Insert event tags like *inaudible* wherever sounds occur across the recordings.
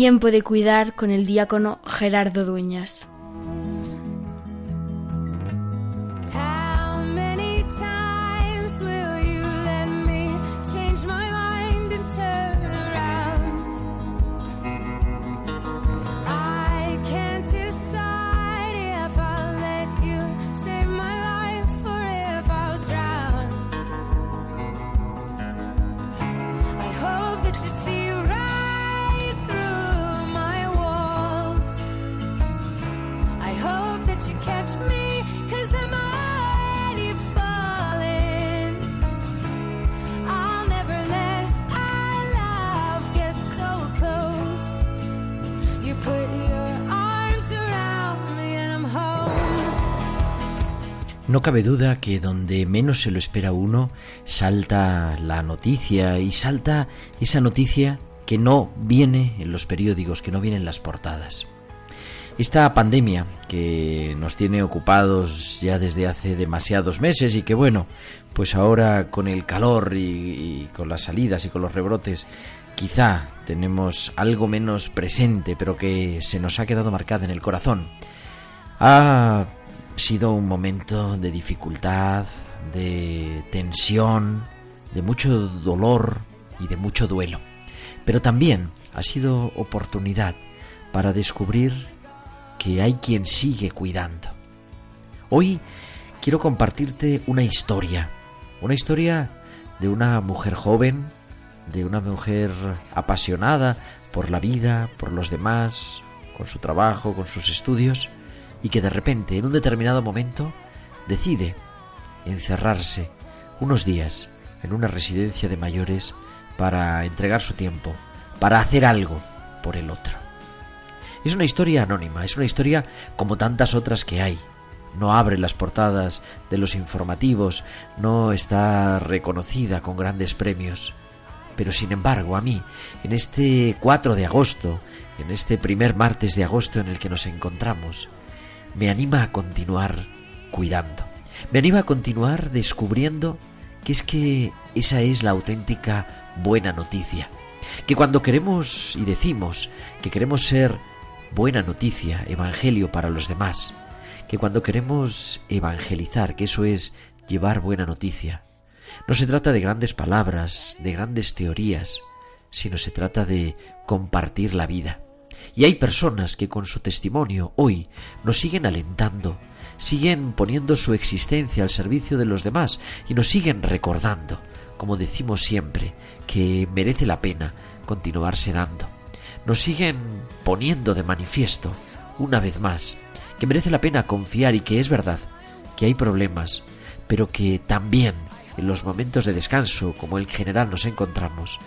Tiempo de cuidar con el diácono Gerardo Dueñas. No cabe duda que donde menos se lo espera uno, salta la noticia y salta esa noticia que no viene en los periódicos, que no viene en las portadas. Esta pandemia que nos tiene ocupados ya desde hace demasiados meses y que bueno, pues ahora con el calor y, con las salidas y con los rebrotes quizá tenemos algo menos presente, pero que se nos ha quedado marcada en el corazón. Ha sido un momento de dificultad, de tensión, de mucho dolor y de mucho duelo. Pero también ha sido oportunidad para descubrir que hay quien sigue cuidando. Hoy quiero compartirte una historia, una historia de una mujer joven, de una mujer apasionada por la vida, por los demás, con su trabajo, con sus estudios, y que de repente, en un determinado momento, decide encerrarse unos días en una residencia de mayores para entregar su tiempo, para hacer algo por el otro. Es una historia anónima, es una historia como tantas otras que hay. No abre las portadas de los informativos, no está reconocida con grandes premios. Pero sin embargo, a mí, en este 4 de agosto, en este primer martes de agosto en el que nos encontramos, me anima a continuar cuidando. Me anima a continuar descubriendo que es que esa es la auténtica buena noticia. Que cuando queremos y decimos que queremos ser buena noticia, evangelio para los demás, que cuando queremos evangelizar, que eso es llevar buena noticia, no se trata de grandes palabras, de grandes teorías, sino se trata de compartir la vida. Y hay personas que con su testimonio hoy nos siguen alentando, siguen poniendo su existencia al servicio de los demás y nos siguen recordando, como decimos siempre, que merece la pena continuarse dando. Nos siguen poniendo de manifiesto, una vez más, que merece la pena confiar y que es verdad, que hay problemas, pero que también en los momentos de descanso, como el general nos encontramos,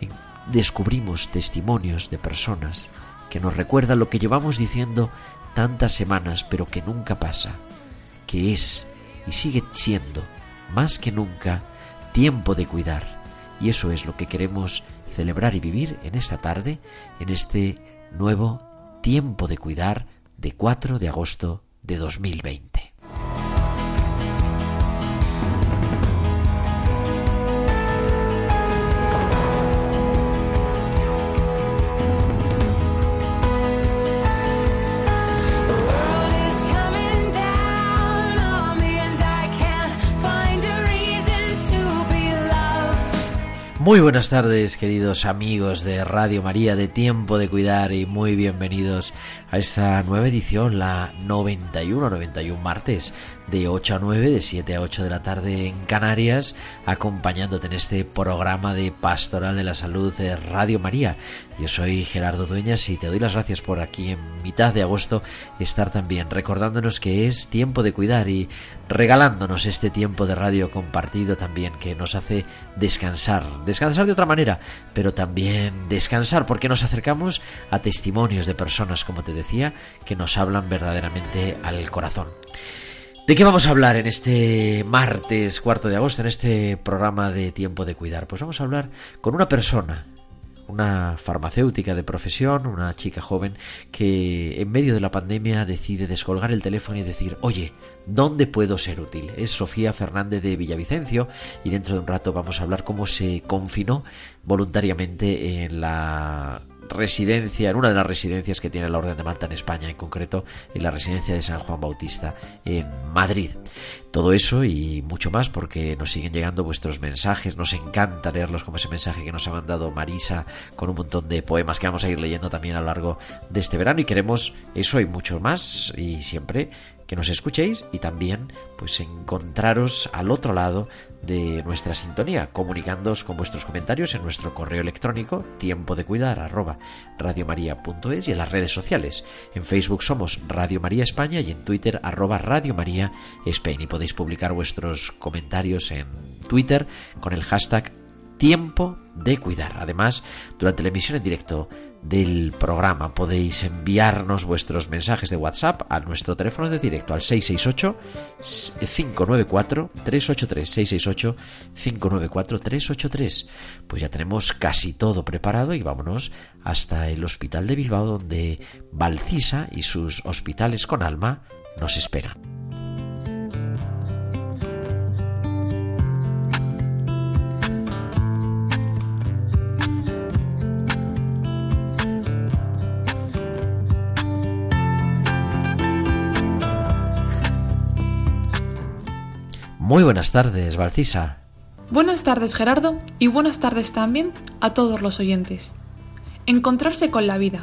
en- descubrimos testimonios de personas que nos recuerdan lo que llevamos diciendo tantas semanas, pero que nunca pasa, que es y sigue siendo, más que nunca, tiempo de cuidar. Y eso es lo que queremos celebrar y vivir en esta tarde, en este nuevo tiempo de cuidar de 4 de agosto de 2020. Muy buenas tardes, queridos amigos de Radio María de Tiempo de Cuidar y muy bienvenidos a esta nueva edición, la 91-91 martes, de 8 a 9, de 7 a 8 de la tarde en Canarias, acompañándote en este programa de Pastoral de la Salud de Radio María. Yo soy Gerardo Dueñas y te doy las gracias por aquí en mitad de agosto estar también recordándonos que es tiempo de cuidar y regalándonos este tiempo de radio compartido también que nos hace descansar, descansar de otra manera, pero también descansar porque nos acercamos a testimonios de personas, como te decía, que nos hablan verdaderamente al corazón. ¿De qué vamos a hablar en este martes cuarto de agosto, en este programa de Tiempo de Cuidar? Pues vamos a hablar con una persona, una farmacéutica de profesión, una chica joven que en medio de la pandemia decide descolgar el teléfono y decir, oye, ¿dónde puedo ser útil? Es Sofía Fernández de Villavicencio y dentro de un rato vamos a hablar cómo se confinó voluntariamente en la residencia, en una de las residencias que tiene la Orden de Malta en España, en concreto en la residencia de San Juan Bautista en Madrid. Todo eso y mucho más porque nos siguen llegando vuestros mensajes, nos encanta leerlos como ese mensaje que nos ha mandado Marisa con un montón de poemas que vamos a ir leyendo también a lo largo de este verano. Y queremos eso y mucho más. Y siempre que nos escuchéis y también pues encontraros al otro lado de nuestra sintonía, comunicándoos con vuestros comentarios en nuestro correo electrónico tiempo de cuidar arroba radiomaria.es y en las redes sociales. En Facebook somos Radio María España y en Twitter arroba Radio María España y podéis publicar vuestros comentarios en Twitter con el hashtag tiempo de cuidar. Además, durante la emisión en directo del programa. Podéis enviarnos vuestros mensajes de WhatsApp a nuestro teléfono de directo al 668-594-383. 668-594-383. Pues ya tenemos casi todo preparado y vámonos hasta el Hospital de Bilbao donde Valcisa y sus hospitales con alma nos esperan. Muy buenas tardes, Valcisa. Buenas tardes, Gerardo, y buenas tardes también a todos los oyentes. Encontrarse con la vida.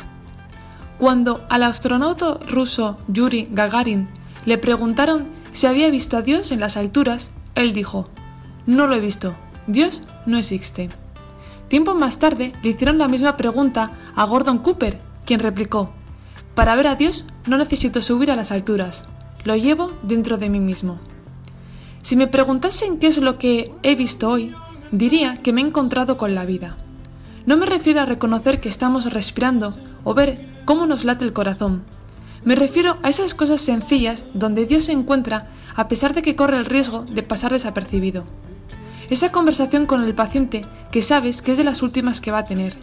Cuando al astronauta ruso Yuri Gagarin le preguntaron si había visto a Dios en las alturas, él dijo, no lo he visto, Dios no existe. Tiempo más tarde le hicieron la misma pregunta a Gordon Cooper, quien replicó, para ver a Dios no necesito subir a las alturas, lo llevo dentro de mí mismo. Si me preguntasen qué es lo que he visto hoy, diría que me he encontrado con la vida. No me refiero a reconocer que estamos respirando o ver cómo nos late el corazón. Me refiero a esas cosas sencillas donde Dios se encuentra a pesar de que corre el riesgo de pasar desapercibido. Esa conversación con el paciente que sabes que es de las últimas que va a tener.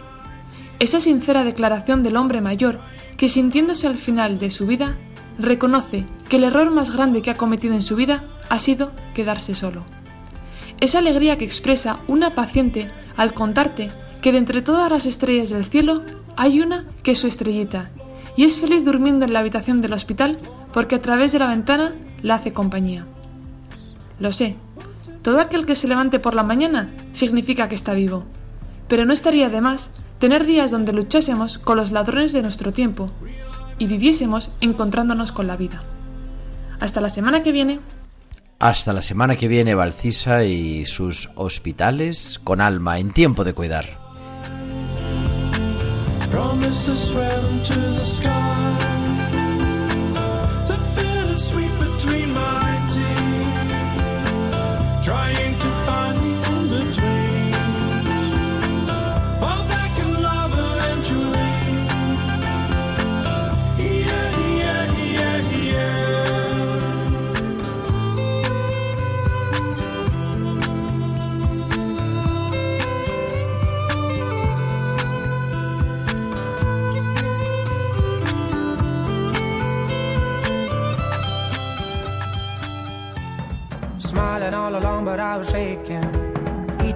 Esa sincera declaración del hombre mayor que sintiéndose al final de su vida reconoce que el error más grande que ha cometido en su vida ha sido quedarse solo. Esa alegría que expresa una paciente al contarte que de entre todas las estrellas del cielo hay una que es su estrellita y es feliz durmiendo en la habitación del hospital porque a través de la ventana la hace compañía. Lo sé, todo aquel que se levante por la mañana significa que está vivo, pero no estaría de más tener días donde luchásemos con los ladrones de nuestro tiempo y viviésemos encontrándonos con la vida. Hasta la semana que viene. Hasta la semana que viene, Valcisa y sus hospitales con alma en tiempo de cuidar.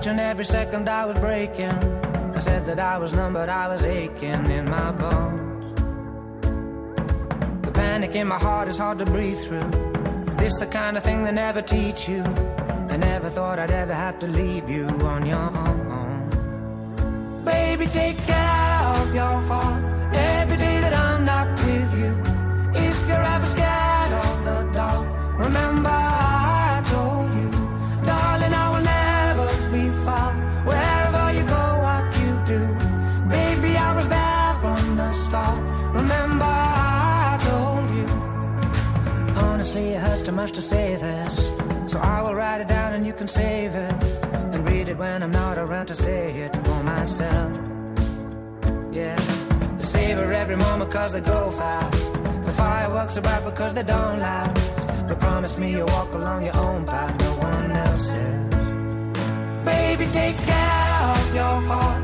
Each and every second I was breaking. I said that I was numb, but I was aching in my bones. The panic in my heart is hard to breathe through. This the kind of thing they never teach you. I never thought I'd ever have to leave you on your own. Baby, take care of your heart much to say this. So I will write it down and you can save it. And read it when I'm not around to say it for myself. Yeah. Savor every moment cause they go fast. The fireworks are bright because they don't last. But promise me you'll walk along your own path, no one else's. Baby, take care of your heart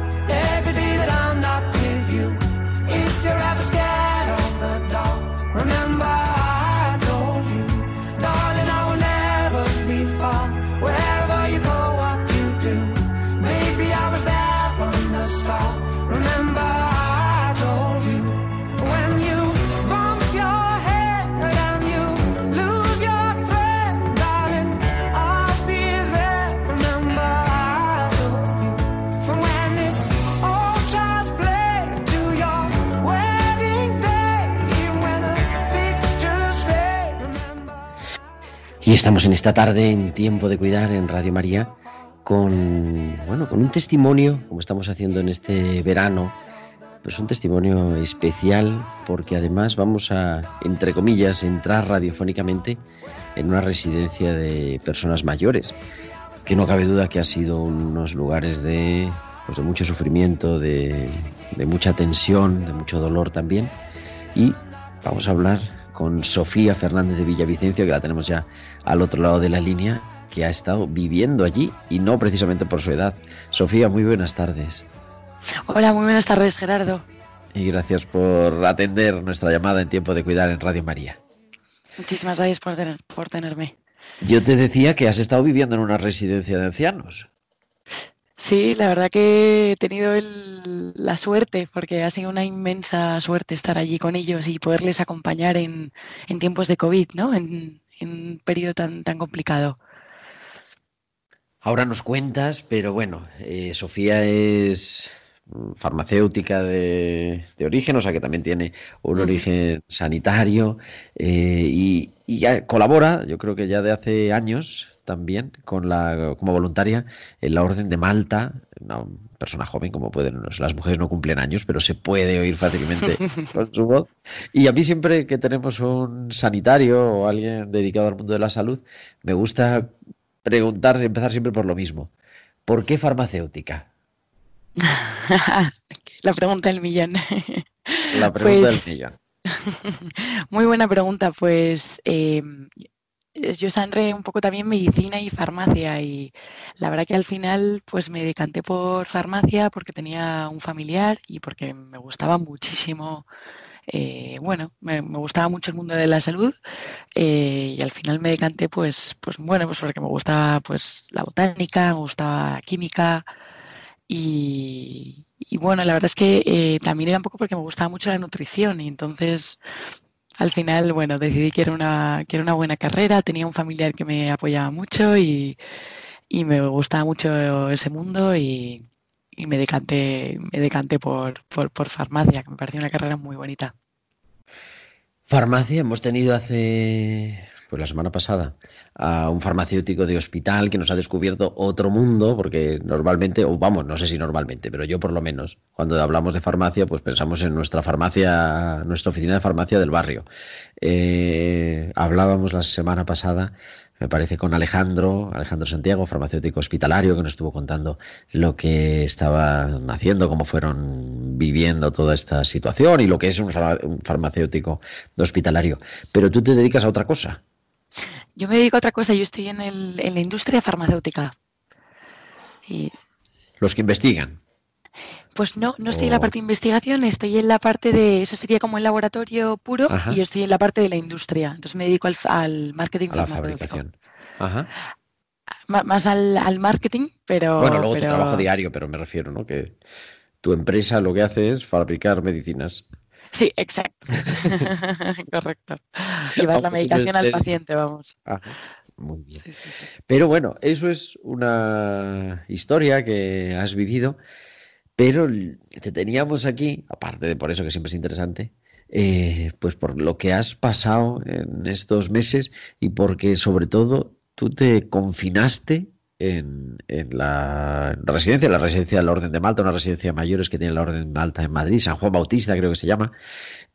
Y estamos en esta tarde en Tiempo de Cuidar en Radio María con, bueno, con un testimonio, como estamos haciendo en este verano, pues un testimonio especial porque además vamos a, entre comillas, entrar radiofónicamente en una residencia de personas mayores, que no cabe duda que ha sido unos lugares de, pues de mucho sufrimiento, de, de mucha tensión, de mucho dolor también. Y vamos a hablar con Sofía Fernández de Villavicencio, que la tenemos ya al otro lado de la línea, que ha estado viviendo allí y no precisamente por su edad. Sofía, muy buenas tardes. Hola, muy buenas tardes, Gerardo. Y gracias por atender nuestra llamada en tiempo de cuidar en Radio María. Muchísimas gracias por, tener- por tenerme. Yo te decía que has estado viviendo en una residencia de ancianos. Sí, la verdad que he tenido el- la suerte, porque ha sido una inmensa suerte estar allí con ellos y poderles acompañar en, en tiempos de COVID, ¿no? En, en un periodo tan, tan complicado. Ahora nos cuentas, pero bueno, eh, Sofía es farmacéutica de, de origen, o sea que también tiene un origen sanitario eh, y, y ya colabora, yo creo que ya de hace años también, con la, como voluntaria en la Orden de Malta, una persona joven, como pueden, las mujeres no cumplen años, pero se puede oír fácilmente *laughs* con su voz. Y a mí siempre que tenemos un sanitario o alguien dedicado al mundo de la salud, me gusta preguntar, empezar siempre por lo mismo. ¿Por qué farmacéutica? *laughs* La pregunta del millón. La pregunta Pues- del millón. *laughs* Muy buena pregunta, pues eh, yo estaba entre un poco también medicina y farmacia y la verdad que al final pues me decanté por farmacia porque tenía un familiar y porque me gustaba muchísimo, eh, bueno, me, gustaba mucho el mundo de la salud eh, y al final me decanté pues, pues bueno, pues porque me gustaba pues la botánica, me gustaba la química y, bueno, la verdad es que eh, también era un poco porque me gustaba mucho la nutrición y entonces al final, bueno, decidí que era una, que era una buena carrera, tenía un familiar que me apoyaba mucho y, y me gustaba mucho ese mundo y, y me decanté, me decanté por, por, por farmacia, que me parecía una carrera muy bonita. Farmacia, hemos tenido hace, pues la semana pasada, a un farmacéutico de hospital que nos ha descubierto otro mundo, porque normalmente, o vamos, no sé si normalmente, pero yo por lo menos, cuando hablamos de farmacia, pues pensamos en nuestra farmacia, nuestra oficina de farmacia del barrio. Eh, hablábamos la semana pasada, me parece, con Alejandro, Alejandro Santiago, farmacéutico hospitalario, que nos estuvo contando lo que estaban haciendo, cómo fueron viviendo toda esta situación y lo que es un, farma- un farmacéutico hospitalario. Pero tú te dedicas a otra cosa. Yo me dedico a otra cosa, yo estoy en el, en la industria farmacéutica. Y Los que investigan. pues no, no estoy en la parte de investigación, estoy en la parte de, eso sería como el laboratorio puro, Ajá. y yo estoy en la parte de la industria. Entonces me dedico al, al marketing a la farmacéutico. fabricación. Ajá. Más al, al marketing, pero, Bueno, luego pero tu trabajo diario, pero me refiero, ¿no? Que tu empresa lo que hace es fabricar medicinas. Sí, exacto. *laughs* *laughs* Correcto. Llevas la Aunque tú no medicación al paciente, vamos. Ajá. Muy bien. Sí, sí, sí. Pero bueno, eso es una historia que has vivido, pero te teníamos aquí, aparte de por eso que siempre es interesante, eh, pues por lo que has pasado en estos meses y porque sobre todo tú te confinaste en, la residencia, la residencia de la Orden de Malta, una residencia de mayores que tiene la Orden de Malta en Madrid, San Juan Bautista creo que se llama.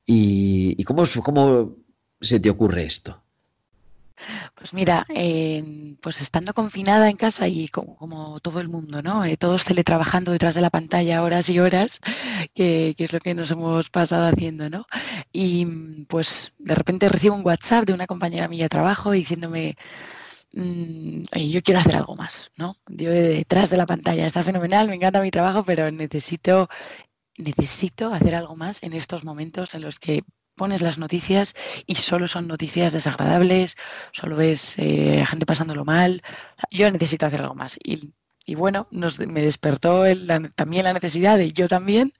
¿Y, cómo, cómo se te ocurre esto? Pues mira, eh, pues estando confinada en casa y como, todo el mundo, ¿no? Eh, todos teletrabajando detrás de la pantalla horas y horas, que, que es lo que nos hemos pasado haciendo, ¿no? Y pues de repente recibo un WhatsApp de una compañera mía de trabajo diciéndome, mm, "Oye, yo quiero hacer algo más, ¿no? Yo detrás de la pantalla está fenomenal, me encanta mi trabajo, pero necesito, necesito hacer algo más en estos momentos en los que pones las noticias y solo son noticias desagradables, solo ves eh, gente pasándolo mal. Yo necesito hacer algo más. Y, y bueno, nos, me despertó el- la- también la necesidad de yo también.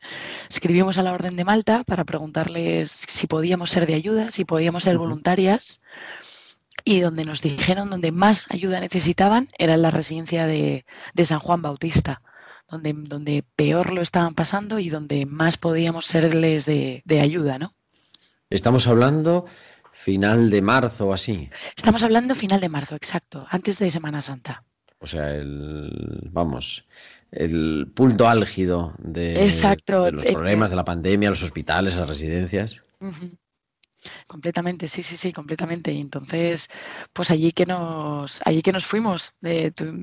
Escribimos a la Orden de Malta para preguntarles si podíamos ser de ayuda, si podíamos ser voluntarias. Y donde nos dijeron donde más ayuda necesitaban era en la residencia de, de San Juan Bautista, donde, donde peor lo estaban pasando y donde más podíamos serles de, de ayuda, ¿no? Estamos hablando final de marzo o así. Estamos hablando final de marzo, exacto, antes de Semana Santa. O sea, el, vamos, el punto álgido de, Exacto, de los problemas de la pandemia, los hospitales, las residencias. Completamente, sí, sí, sí, completamente. Y entonces, pues allí que nos, allí que nos fuimos, eh, tu-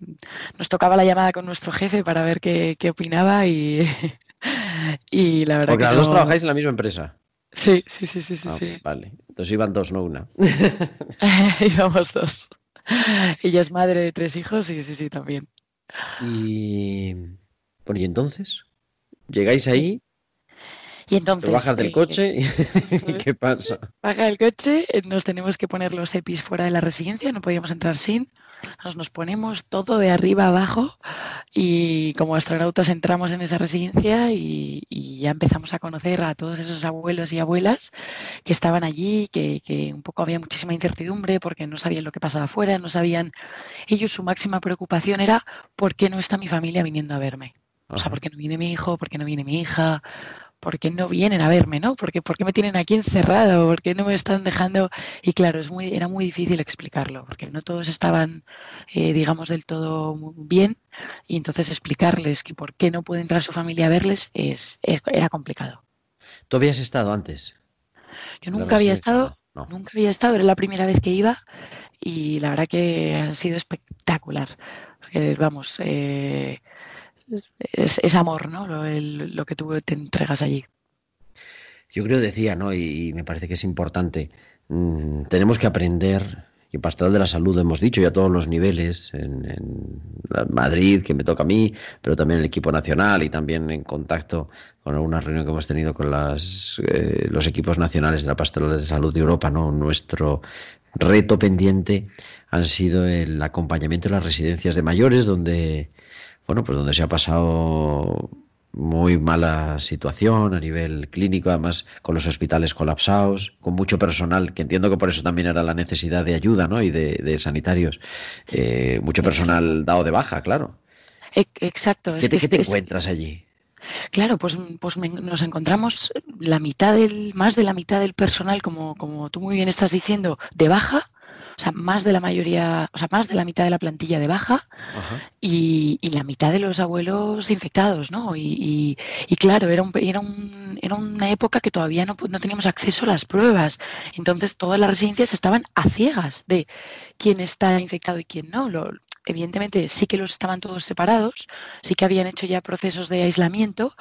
nos tocaba la llamada con nuestro jefe para ver qué, qué opinaba y, *laughs* y la verdad Porque que dos no- trabajáis en la misma empresa. Sí, sí, sí, sí, sí, Ah, sí. Vale. Entonces iban dos, no una. *laughs* Íbamos dos. Ella es madre de tres hijos y sí, sí, también. Y bueno, y entonces llegáis ahí, Y te entonces, bajas del eh, coche y. *laughs* ¿qué pasa? Baja el coche, eh, nos tenemos que poner los EPIs fuera de la residencia, no podíamos entrar sin. Nos, nos ponemos todo de arriba abajo y como astronautas entramos en esa residencia y, y ya empezamos a conocer a todos esos abuelos y abuelas que estaban allí, que, que un poco había muchísima incertidumbre porque no sabían lo que pasaba afuera, no sabían. Ellos su máxima preocupación era ¿por qué no está mi familia viniendo a verme? O sea. ¿por qué no viene mi hijo? ¿Por qué no viene mi hija? ¿Por qué no vienen a verme, no? ¿Por qué, por qué me tienen aquí encerrado? ¿Por qué no me están dejando? Y claro, es muy, era muy difícil explicarlo, porque no todos estaban, eh, digamos, del todo bien. Y entonces explicarles que por qué no puede entrar su familia a verles es, era complicado. ¿Tú habías estado antes? Yo nunca había estado, No. nunca había estado, era la primera vez que iba y la verdad que ha sido espectacular. Porque, vamos, eh, es, es amor, ¿no? Lo, lo que tú te entregas allí. Yo creo, decía, ¿no? Y, me parece que es importante. mm, tenemos que aprender, y Pastoral de la Salud hemos dicho, y a todos los niveles, en, Madrid, que me toca a mí, pero también el equipo nacional y también en contacto con alguna reunión que hemos tenido con las, eh, los equipos nacionales de la Pastoral de Salud de Europa, ¿no? Nuestro reto pendiente han sido el acompañamiento de las residencias de mayores, donde, bueno, pues donde se ha pasado muy mala situación a nivel clínico, además con los hospitales colapsados, con mucho personal, que entiendo que por eso también era la necesidad de ayuda ¿no? y de, de sanitarios. Eh, mucho personal dado de baja, claro. Exacto, ¿Qué te, que qué te es- encuentras allí? Claro, pues, pues me- nos encontramos la mitad del, más de la mitad del personal, como, como tú muy bien estás diciendo, de baja, o sea, más de la mayoría, o sea, más de la mitad de la plantilla de baja y, y la mitad de los abuelos infectados, ¿no? Y, y- y claro, era, un, era, un- era una época que todavía no, no teníamos acceso a las pruebas. Entonces, todas las residencias estaban a ciegas de quién está infectado y quién no. Lo- evidentemente, sí que los estaban todos separados, sí que habían hecho ya procesos de aislamiento,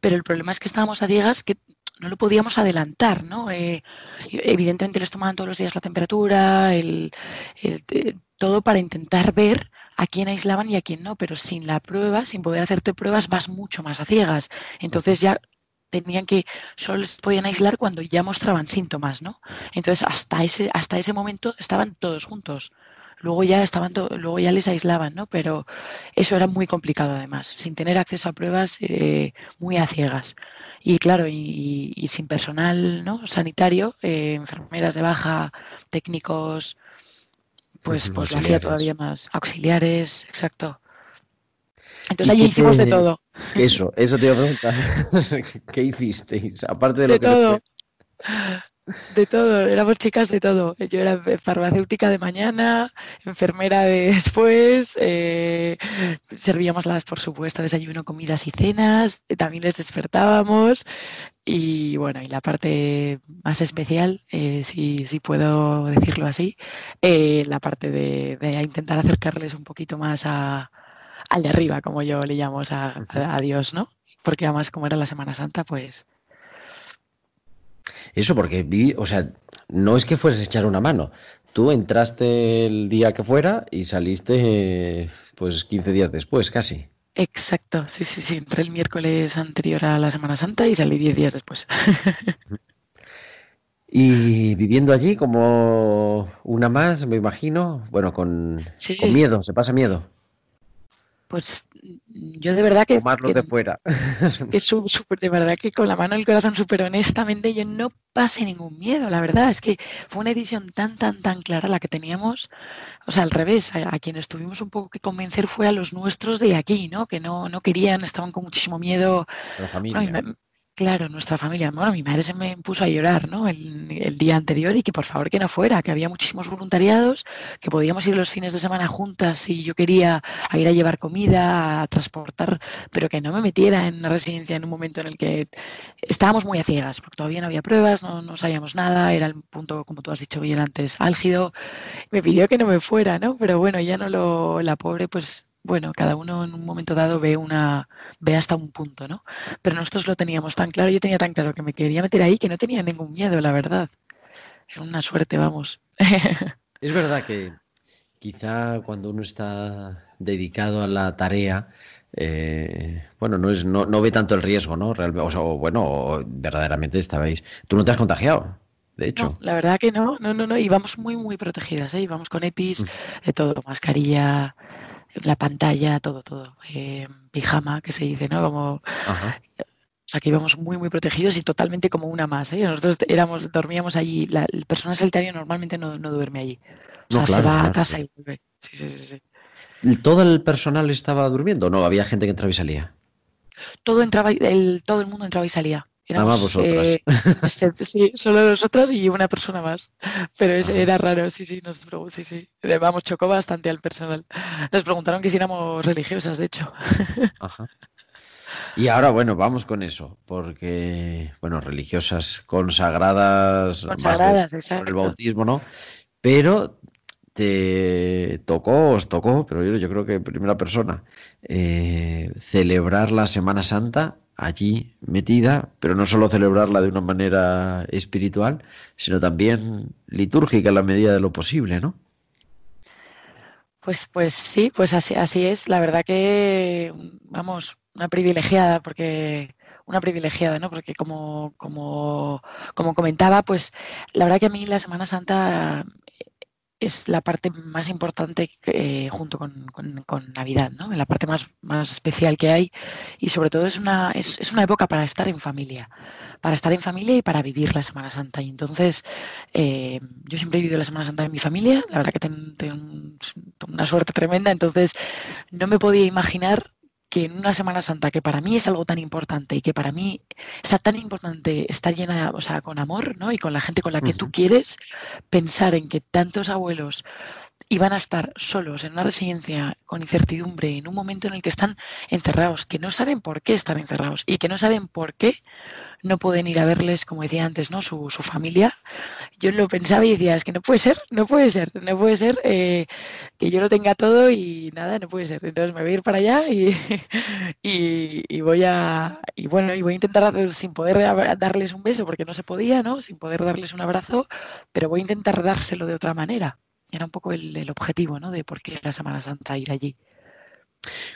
pero el problema es que estábamos a ciegas que no lo podíamos adelantar, ¿no? Eh, evidentemente les tomaban todos los días la temperatura, el, eh, todo para intentar ver a quién aislaban y a quién no, pero sin la prueba, sin poder hacerte pruebas, vas mucho más a ciegas. Entonces ya tenían que, solo les podían aislar cuando ya mostraban síntomas, ¿no? Entonces hasta ese, hasta ese momento estaban todos juntos. Luego ya estaban luego ya les aislaban, ¿no? Pero eso era muy complicado además, sin tener acceso a pruebas eh, muy a ciegas. Y claro, y, sin personal ¿no? sanitario, eh, enfermeras de baja, técnicos, pues, pues lo hacía todavía más. Auxiliares, exacto. Entonces ¿Y allí hicimos de todo, Eso, eso te iba a preguntar. *laughs* ¿Qué hicisteis? Aparte de lo que todo. De todo, éramos chicas de todo. Yo era farmacéutica de mañana, enfermera de después, eh, servíamos las, por supuesto, desayuno, comidas y cenas, también les despertábamos. Y bueno, y la parte más especial, eh, si, si, puedo decirlo así, eh, la parte de, de, intentar acercarles un poquito más a, al de arriba, como yo le llamo, a, a Dios, ¿no? Porque además, como era la Semana Santa, pues eso porque o sea, no es que fueses a echar una mano. Tú entraste el día que fuera y saliste pues 15 días después, casi. Exacto, sí, sí, sí. Entré el miércoles anterior a la Semana Santa y salí 10 días después. *laughs* y viviendo allí como una más, me imagino, bueno, con, sí. con miedo, se pasa miedo. Pues yo de verdad que... Más los de fuera. *laughs* Que super, de verdad que con la mano en el corazón, súper honestamente, yo no pasé ningún miedo, la verdad. Es que fue una edición tan, tan, tan clara la que teníamos. O sea, al revés, a, a quienes tuvimos un poco que convencer fue a los nuestros de aquí, ¿no? Que no, no querían, estaban con muchísimo miedo. La familia. Claro, nuestra familia. Bueno, mi madre se me puso a llorar, ¿no? El, día anterior y que por favor que no fuera, que había muchísimos voluntariados, que podíamos ir los fines de semana juntas si yo quería ir a llevar comida, a transportar, pero que no me metiera en una residencia en un momento en el que estábamos muy a ciegas, porque todavía no había pruebas, no, no sabíamos nada, era el punto, como tú has dicho bien antes, álgido. Me pidió que no me fuera, ¿no? Pero bueno, ya no lo, la pobre, pues bueno, cada uno en un momento dado ve una ve hasta un punto, ¿no? Pero nosotros lo teníamos tan claro, yo tenía tan claro que me quería meter ahí que no tenía ningún miedo, la verdad. Era una suerte, vamos. *laughs* Es verdad que quizá cuando uno está dedicado a la tarea, eh, bueno, no, es, no, no, ve tanto el riesgo, ¿no? Real, o sea, bueno, verdaderamente estabais. Tú no te has contagiado, de hecho. No, la verdad que no, no, no, no. Íbamos muy, muy protegidas, ¿eh? Íbamos con EPIs, de todo, mascarilla, la pantalla, todo, todo. Eh, pijama, que se dice, ¿no? Como. Ajá. O sea, que íbamos muy, muy protegidos y totalmente como una más. ¿eh? Nosotros éramos, dormíamos allí. La, el personal sanitario normalmente no, no duerme allí. O sea, No, se claro, va a casa y vuelve. Sí, sí, sí, sí. ¿Todo el personal estaba durmiendo? No, había gente que entraba y salía. Todo, entraba, y- el, todo el mundo entraba y salía. Nada más vosotras. eh, excepto- sí, solo nosotras y una persona más. Pero es- era raro, sí, sí, nos, sí, sí. Vamos, chocó bastante al personal. Nos preguntaron que si éramos religiosas, de hecho. *laughs* Ajá. Y ahora, bueno, vamos con eso, porque, bueno, religiosas consagradas, más de- Consagradas, por el bautismo, ¿no? Pero te tocó, os tocó, pero yo, yo creo que en primera persona, eh, celebrar la Semana Santa allí metida, pero no solo celebrarla de una manera espiritual, sino también litúrgica en la medida de lo posible, ¿no? Pues, pues sí, pues así, así es. La verdad que, vamos, una privilegiada, porque una privilegiada, ¿no? Porque como, como, como comentaba, pues la verdad que a mí la Semana Santa es la parte más importante eh, junto con, con- Navidad, ¿no? La parte más, más especial que hay y sobre todo es una, es, es una época para estar en familia, para estar en familia y para vivir la Semana Santa. Y entonces eh, yo siempre he vivido la Semana Santa en mi familia, la verdad que ten- tengo un- una suerte tremenda, entonces no me podía imaginar que en una Semana Santa que para mí es algo tan importante y que para mí es tan importante estar llena, o sea, con amor, ¿no? Y con la gente con la que tú quieres, pensar en que tantos abuelos iban a estar solos en una residencia con incertidumbre, en un momento en el que están encerrados, que no saben por qué están encerrados y que no saben por qué no pueden ir a verles, como decía antes, ¿no? Su, su familia. Yo lo pensaba y decía, es que no puede ser, no puede ser, no puede ser eh, que yo lo tenga todo y nada, no puede ser. Entonces me voy a ir para allá y, *laughs* y, y voy a, y bueno, y voy a intentar hacer- sin poder darles un beso porque no se podía, ¿no? Sin poder darles un abrazo, pero voy a intentar dárselo de otra manera. Era un poco el, el objetivo, ¿no? De por qué la Semana Santa ir allí.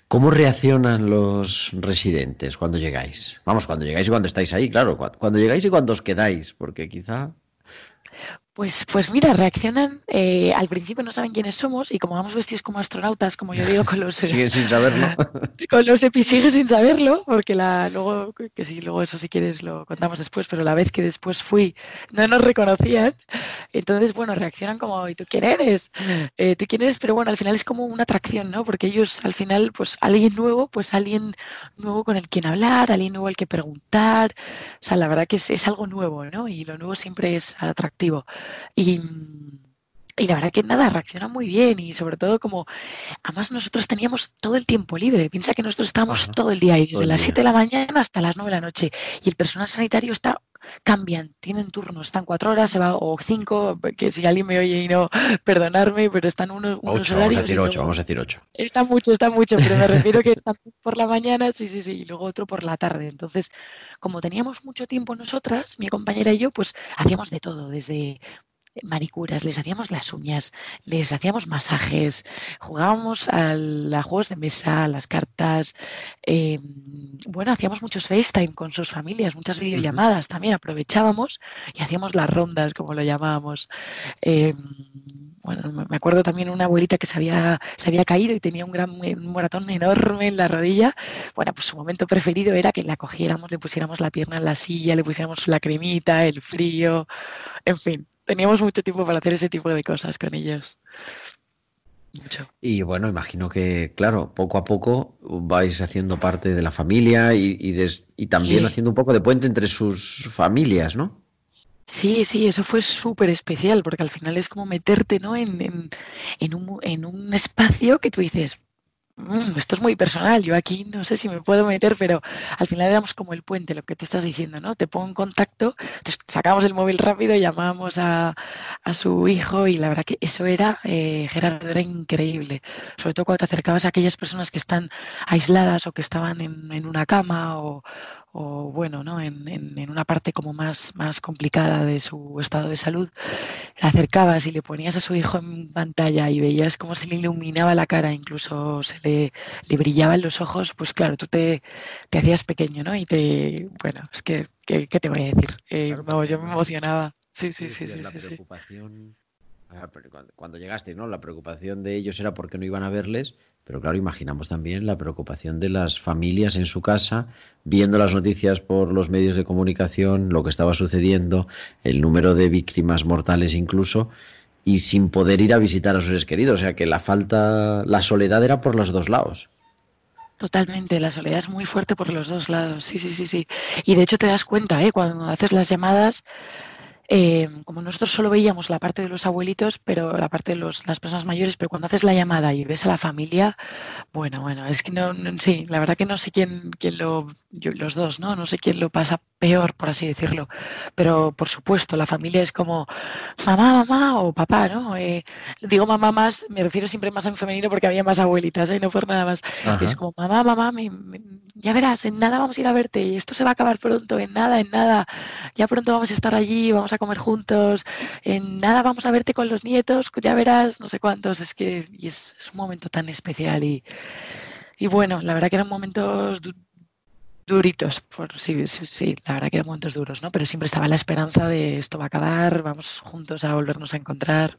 ¿Cómo reaccionan los residentes cuando llegáis? Vamos, cuando llegáis y cuando estáis ahí, claro, cua- cuando llegáis y cuando os quedáis, porque quizá... Pues, pues mira, reaccionan, eh, al principio no saben quiénes somos y como vamos vestidos como astronautas, como yo digo, con los... *laughs* siguen sin saberlo. *laughs* con los EPI siguen sin saberlo, porque la, luego, que sí, luego eso si quieres lo contamos después, pero la vez que después fui no nos reconocían, entonces, bueno, reaccionan como, ¿y tú quién eres? Eh, ¿Tú quién eres? Pero bueno, al final es como una atracción, ¿no? Porque ellos al final, pues alguien nuevo, pues alguien nuevo con el quien hablar, alguien nuevo al que preguntar, o sea, la verdad que es, es algo nuevo, ¿no? Y lo nuevo siempre es atractivo. Y, y, la verdad que nada, reacciona muy bien y sobre todo como, además nosotros teníamos todo el tiempo libre, piensa que nosotros estábamos Ajá, todo el día ahí, desde las día. 7 de la mañana hasta las 9 de la noche. Y el personal sanitario está cambian, tienen turnos, están cuatro horas, se va, o cinco, que si alguien me oye y no, *laughs* perdonarme, pero están unos, unos Ocho, horarios. vamos a decir ocho, luego- vamos a decir ocho. Está mucho, está mucho, pero me *laughs* refiero que está por la mañana, sí, sí, sí, y luego otro por la tarde. Entonces, como teníamos mucho tiempo nosotras, mi compañera y yo, pues hacíamos de todo, desde manicuras, les hacíamos las uñas, les hacíamos masajes, jugábamos al- a juegos de mesa, a las cartas, eh, bueno, hacíamos muchos FaceTime con sus familias, muchas videollamadas también, aprovechábamos y hacíamos las rondas, como lo llamábamos. Eh, bueno, me me acuerdo también una abuelita que se había, se había caído y tenía un gran un moratón enorme en la rodilla. Bueno, pues su momento preferido era que la cogiéramos, le pusiéramos la pierna en la silla, le pusiéramos la cremita, el frío, en fin, teníamos mucho tiempo para hacer ese tipo de cosas con ellos. Mucho. Y bueno, imagino que, claro, poco a poco vais haciendo parte de la familia y, y des- y también Sí. haciendo un poco de puente entre sus familias, ¿no? Sí, sí, eso fue súper especial, porque al final es como meterte, ¿no? en, en, en un, en un espacio que tú dices, "Mm, esto es muy personal, yo aquí no sé si me puedo meter, pero al final éramos como el puente, lo que tú estás diciendo, ¿no? Te pongo en contacto, sacamos el móvil rápido, llamamos a, a su hijo y la verdad que eso era, eh, Gerardo, era increíble, sobre todo cuando te acercabas a aquellas personas que están aisladas o que estaban en, en una cama o, o bueno, ¿no? En, en- en una parte como más, más complicada de su estado de salud, le acercabas y le ponías a su hijo en pantalla y veías cómo se le iluminaba la cara, incluso se le, le brillaban los ojos, pues claro, tú te, te hacías pequeño, ¿no? Y te, bueno, es que, ¿qué, qué te voy a decir? Eh, Claro. vamos, yo me emocionaba. Sí, sí, sí, sí, la sí, preocupación, ah, cuando llegaste, ¿no? La preocupación de ellos era porque no iban a verles, pero claro, imaginamos también la preocupación de las familias en su casa, viendo las noticias por los medios de comunicación, lo que estaba sucediendo, el número de víctimas mortales incluso, y sin poder ir a visitar a sus seres queridos. O sea que la falta, la soledad era por los dos lados. Totalmente, la soledad es muy fuerte por los dos lados, sí, sí, sí, sí. Y de hecho te das cuenta, ¿eh? Cuando haces las llamadas, eh, como nosotros solo veíamos la parte de los abuelitos, pero la parte de los, las personas mayores, pero cuando haces la llamada y ves a la familia, bueno, bueno, es que no, no- sí, la verdad que no sé quién, quién lo, yo- los dos, ¿no? No sé quién lo pasa peor, por así decirlo. Pero por supuesto, la familia es como mamá, mamá o papá, ¿no? Eh, digo mamá más, me refiero siempre más en femenino porque había más abuelitas, ¿eh? No por nada más. Es como, mamá, mamá, me- me- ya verás, en nada vamos a ir a verte y esto se va a acabar pronto, en nada, en nada, ya pronto vamos a estar allí, vamos a comer juntos, en nada vamos a verte con los nietos, ya verás, no sé cuántos, es que y es, un momento tan especial y, y bueno, la verdad que eran momentos du- duritos, por, sí, sí, sí, la verdad que eran momentos duros, ¿no? Pero siempre estaba la esperanza de esto va a acabar, vamos juntos a volvernos a encontrar.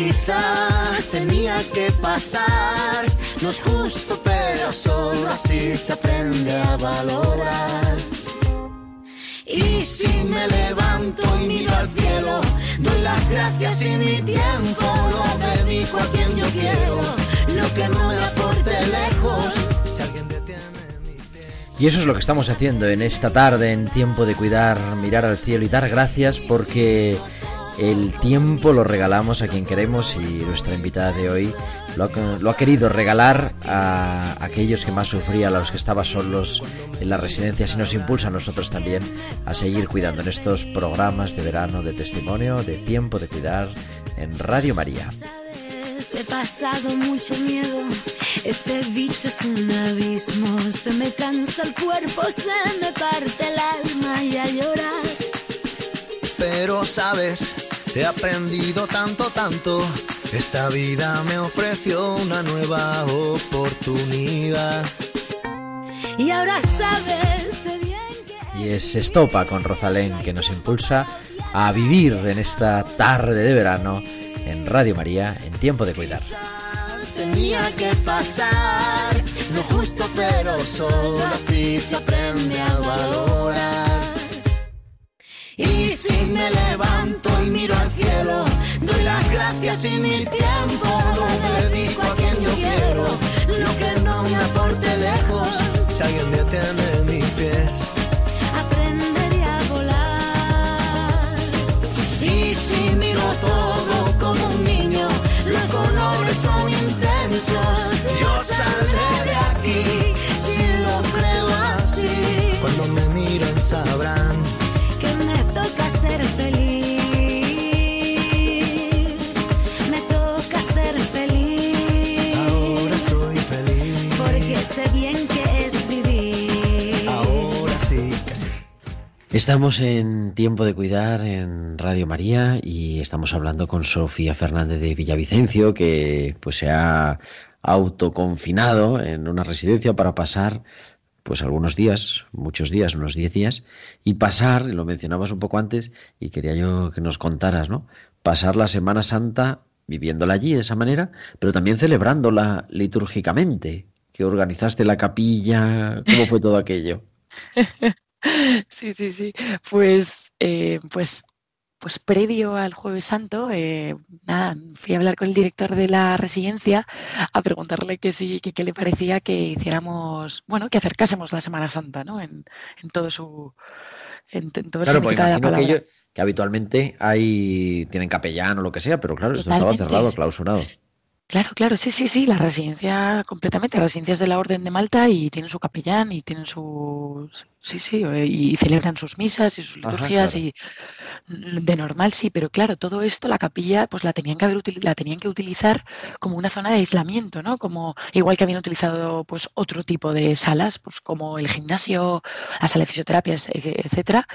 Quizá tenía que pasar. No es justo, pero solo así se aprende a valorar. Y si me levanto y miro al cielo, doy las gracias y mi tiempo lo dedico a quien yo quiero. Lo que no me aporte lejos, si alguien detiene. Y eso es lo que estamos haciendo en esta tarde, en tiempo de cuidar, mirar al cielo y dar gracias porque el tiempo lo regalamos a quien queremos y nuestra invitada de hoy lo ha, lo ha querido regalar a aquellos que más sufrían, a los que estaban solos en las residencias y nos impulsa a nosotros también a seguir cuidando en estos programas de verano de testimonio, de tiempo de cuidar en Radio María. He pasado mucho miedo, este bicho es un abismo, se me cansa el cuerpo, se me parte el alma y a llorar. Pero sabes, he aprendido tanto, tanto. Esta vida me ofreció una nueva oportunidad. Y ahora sabes bien que... Y es Estopa con Rosalén que nos impulsa a vivir en esta tarde de verano en Radio María en tiempo de cuidar. Tenía que pasar, no es justo, pero solo así se aprende a valorar. Y si me levanto y miro al cielo, doy las gracias y mi tiempo lo dedico a quien yo quiero. Estamos en Tiempo de Cuidar en Radio María y estamos hablando con Sofía Fernández de Villavicencio que pues se ha autoconfinado en una residencia para pasar pues algunos días, muchos días, unos 10 días y pasar, lo mencionabas un poco antes y quería yo que nos contaras, ¿no? Pasar la Semana Santa viviéndola allí de esa manera, pero también celebrándola litúrgicamente, que organizaste la capilla, ¿cómo fue todo aquello? *laughs* *laughs* Sí, sí, sí. Pues, eh, pues, pues previo al Jueves Santo, eh, nada, fui a hablar con el director de la residencia a preguntarle que sí, que qué le parecía que hiciéramos, bueno, que acercásemos la Semana Santa, ¿no? En, en todo su, en, en todo el Claro, pues significado de la que, palabra. que habitualmente hay, tienen capellán o lo que sea, pero claro, esto estaba cerrado, clausurado. Claro, claro, sí, sí, sí, la residencia completamente, la residencia es de la Orden de Malta y tienen su capellán y tienen su, sí, sí, eh, y celebran sus misas y sus Ajá, liturgias claro. y de normal sí, pero claro, todo esto la capilla pues la tenían que haber la tenían que utilizar como una zona de aislamiento, ¿no? Como igual que habían utilizado pues otro tipo de salas, pues como el gimnasio, la sala de fisioterapia, e- etcétera,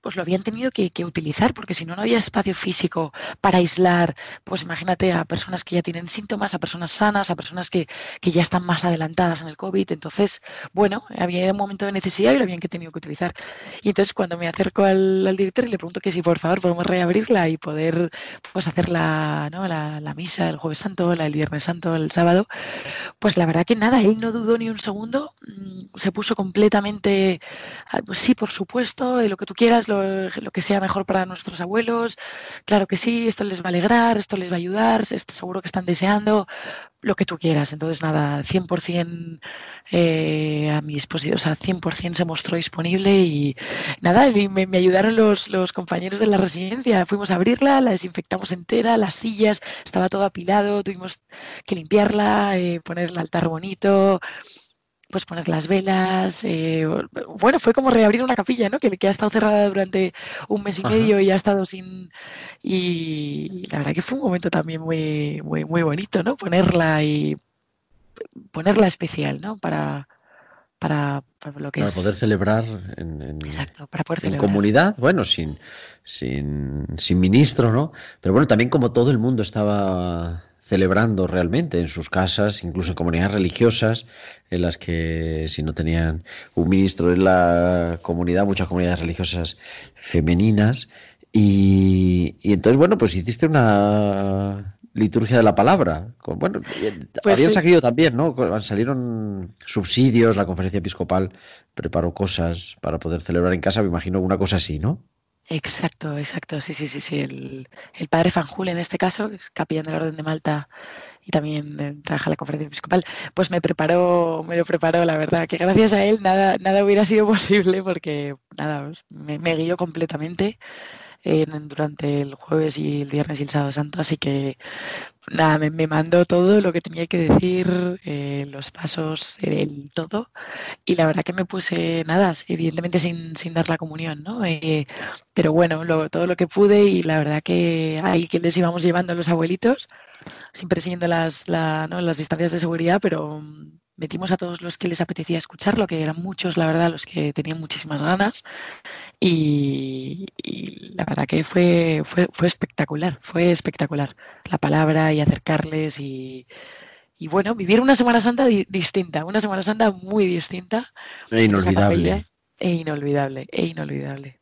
pues lo habían tenido que, que utilizar porque si no no había espacio físico para aislar, pues imagínate a personas que ya tienen síntomas, a personas sanas, a personas que, que ya están más adelantadas en el COVID, entonces, bueno, había un momento de necesidad y lo habían que tenido que utilizar. Y entonces cuando me acerco al, al director y le pregunto que si por favor podemos reabrirla y poder pues hacer la, ¿no? la, la misa el jueves santo, la el viernes santo, el sábado, pues la verdad que nada, él no dudó ni un segundo, mm, se puso completamente, ah, pues sí, por supuesto, eh, lo que tú quieras, lo, lo que sea mejor para nuestros abuelos, claro que sí, esto les va a alegrar, esto les va a ayudar, esto seguro que están deseando, lo que tú quieras. Entonces nada, 100% eh, a mi disposición, o sea, 100% se mostró disponible y nada, me ayudaron los, los compañeros de la residencia, fuimos a abrirla, la desinfectamos entera, las sillas, estaba todo apilado, tuvimos que limpiarla, eh, poner el altar bonito, pues poner las velas. eh, bueno, fue como reabrir una capilla, ¿no? Que, que ha estado cerrada durante un mes y Ajá. medio y ha estado sin. Y la verdad que fue un momento también muy, muy, muy bonito, ¿no? Ponerla y ponerla especial, ¿no? Para, para, para lo que Para es. poder celebrar en, en- Exacto, para poder en celebrar. comunidad, bueno, sin, sin, sin ministro, ¿no? Pero bueno, también como todo el mundo estaba celebrando realmente en sus casas, incluso en comunidades religiosas, en las que si no tenían un ministro en la comunidad, muchas comunidades religiosas femeninas, y, y entonces, bueno, pues hiciste una liturgia de la palabra. con- Bueno, Pues habían sí. salido también, ¿no? Salieron subsidios, la conferencia episcopal preparó cosas para poder celebrar en casa, me imagino una cosa así, ¿no? Exacto, exacto, sí, sí, sí, sí. El, el padre Fanjul, en este caso, es capellán de la Orden de Malta y también eh, trabaja en la conferencia episcopal, pues me preparó, me lo preparó, la verdad, que gracias a él nada, nada hubiera sido *laughs* posible porque, nada, me, me guió completamente. Durante el jueves y el viernes y el sábado santo, así que nada, me, me mandó todo lo que tenía que decir, eh, los pasos, el, el todo, y la verdad que me puse nada, evidentemente sin, sin dar la comunión, ¿no? Eh, pero bueno, lo- todo lo que pude y la verdad que ahí que les íbamos llevando a los abuelitos, siempre siguiendo las, la- ¿no? las distancias de seguridad, pero mm, metimos a todos los que les apetecía escucharlo, que eran muchos, la verdad, los que tenían muchísimas ganas. Y, y la verdad que fue, fue, fue espectacular, fue espectacular. La palabra y acercarles y, y bueno, vivir una Semana Santa di- distinta, una Semana Santa muy distinta. E inolvidable. E inolvidable, e inolvidable.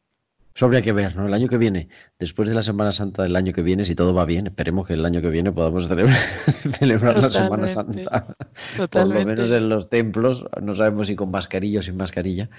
Eso habría que ver, ¿no? El año que viene, después de la Semana Santa del año que viene, si todo va bien, esperemos que el año que viene podamos *laughs* celebrar, la Semana Totalmente, Santa. Por lo totalmente. menos en los templos, no sabemos si con mascarilla o sin mascarilla,